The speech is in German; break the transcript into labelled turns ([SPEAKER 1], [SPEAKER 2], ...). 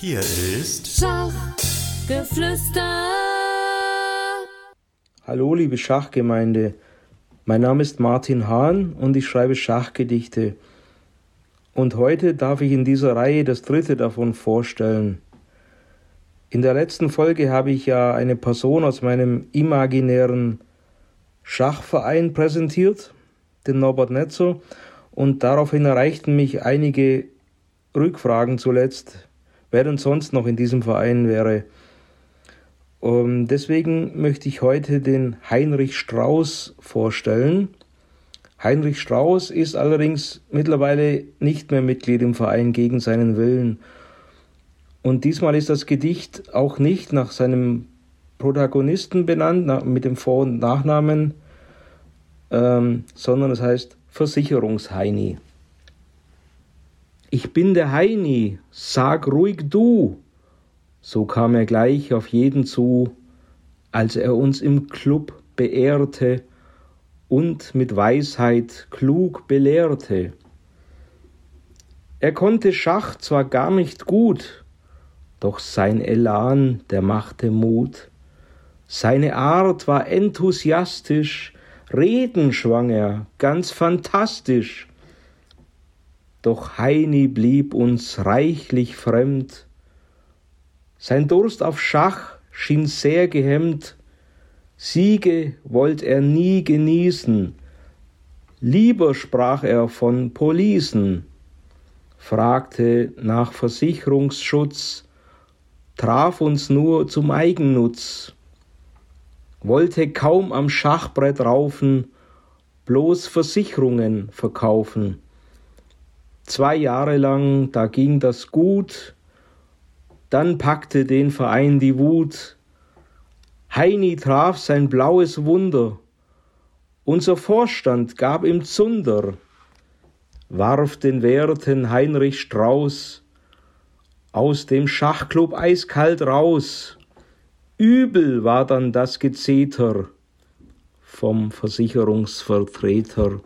[SPEAKER 1] Hier ist
[SPEAKER 2] Schachgeflüster.
[SPEAKER 3] Hallo liebe Schachgemeinde, mein Name ist Martin Hahn und ich schreibe Schachgedichte. Und heute darf ich in dieser Reihe das dritte davon vorstellen. In der letzten Folge habe ich ja eine Person aus meinem imaginären Schachverein präsentiert, den Norbert Netzer, und daraufhin erreichten mich einige Rückfragen zuletzt, wer denn sonst noch in diesem Verein wäre. Um, ähm, deswegen möchte ich heute den Heinrich Strauß vorstellen. Heinrich Strauß ist allerdings mittlerweile nicht mehr Mitglied im Verein gegen seinen Willen. Und diesmal ist das Gedicht auch nicht nach seinem Protagonisten benannt, mit dem Vor- und Nachnamen, ähm, sondern es heißt Versicherungsheini. Ich bin der Heini, sag ruhig du. So kam er gleich auf jeden zu, als er uns im Club beehrte und mit Weisheit klug belehrte. Er konnte Schach zwar gar nicht gut, doch sein Elan, der machte Mut. Seine Art war enthusiastisch, Reden schwang er, ganz fantastisch. Doch Heini blieb uns reichlich fremd. Sein Durst auf Schach schien sehr gehemmt. Siege wollt er nie genießen. Lieber sprach er von Policen, fragte nach Versicherungsschutz, traf uns nur zum Eigennutz, wollte kaum am Schachbrett raufen, bloß Versicherungen verkaufen. Zwei Jahre lang, da ging das gut, dann packte den Verein die Wut. Heini traf sein blaues Wunder, unser Vorstand gab ihm Zunder, warf den Werten Heinrich Strauß aus dem Schachclub eiskalt raus. Übel war dann das Gezeter vom Versicherungsvertreter.